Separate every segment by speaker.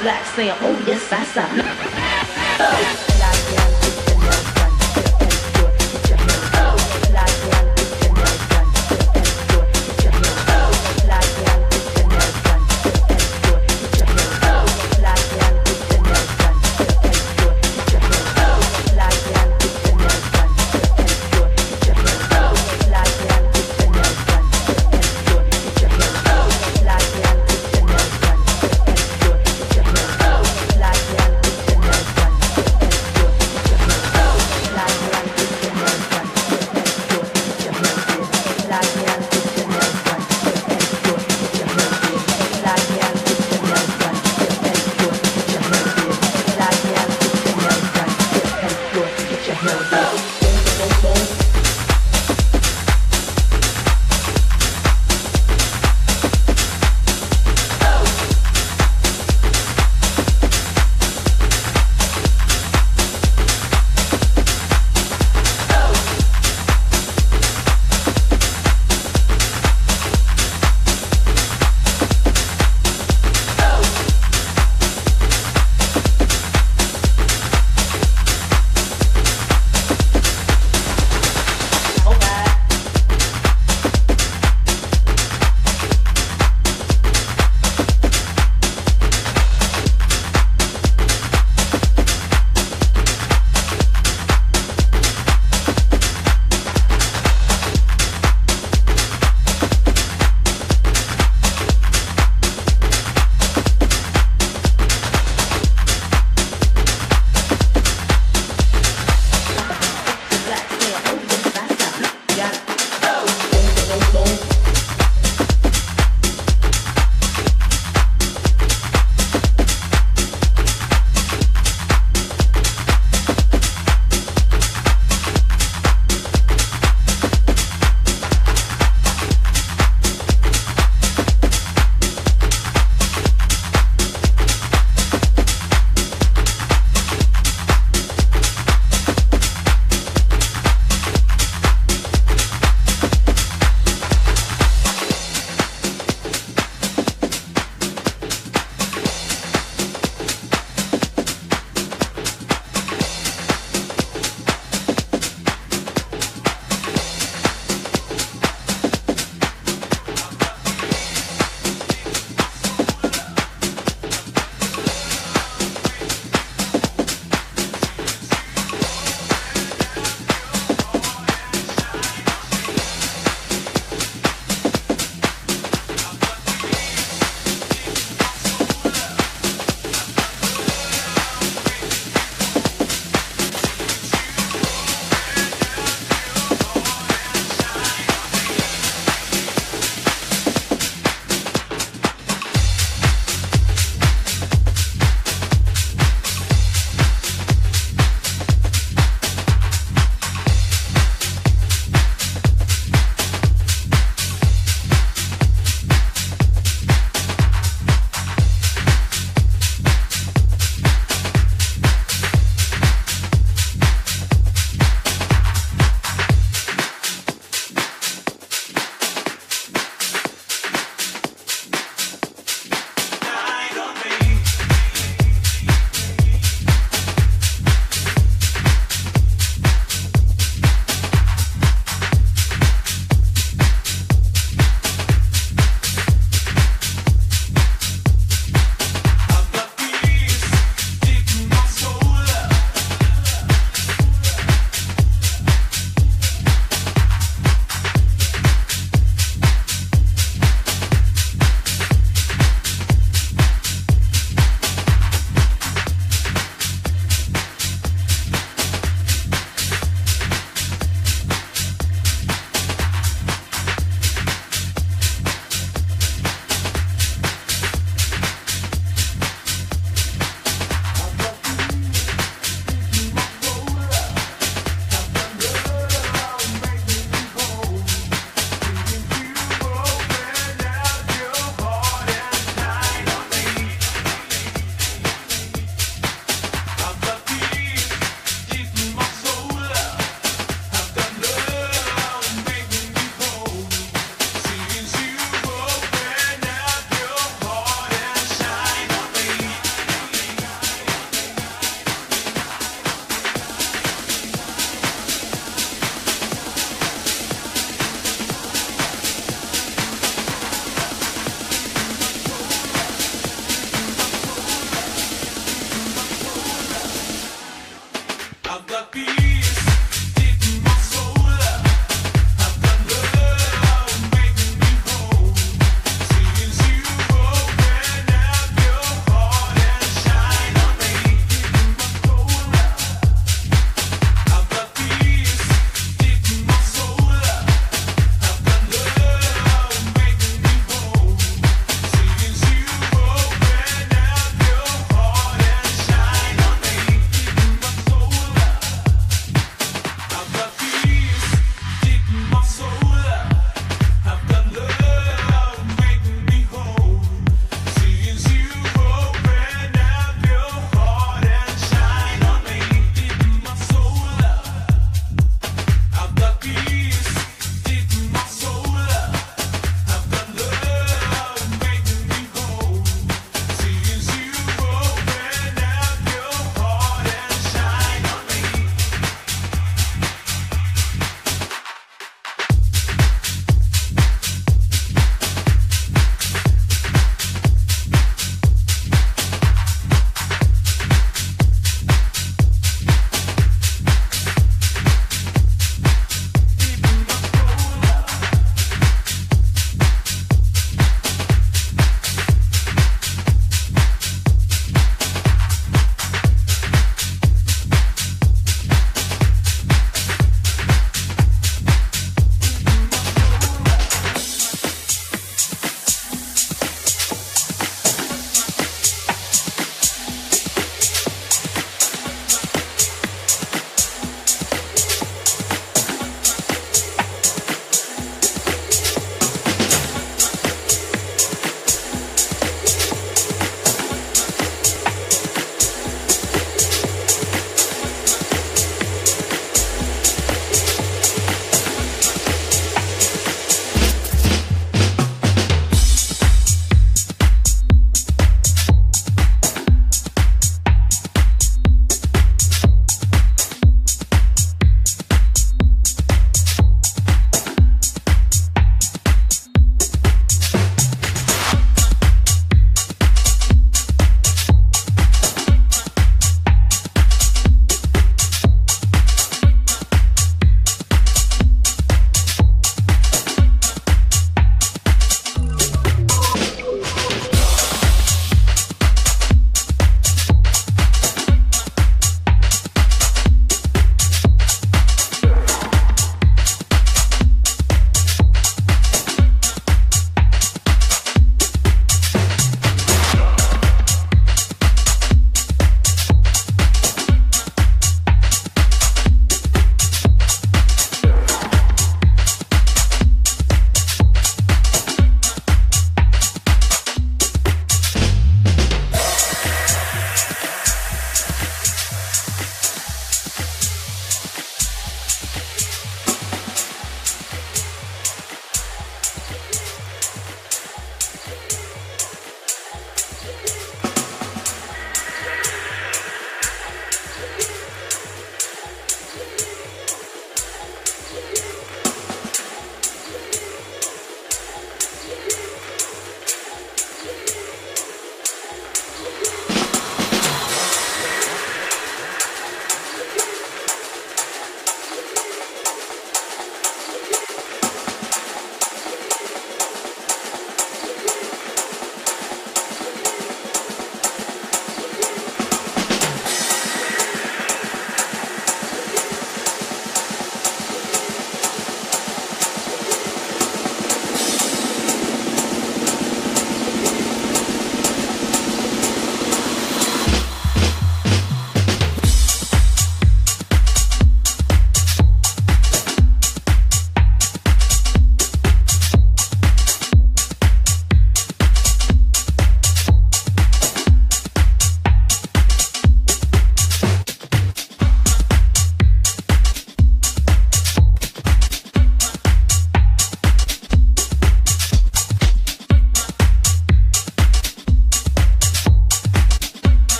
Speaker 1: black saying, oh yes, the master.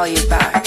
Speaker 2: call you back.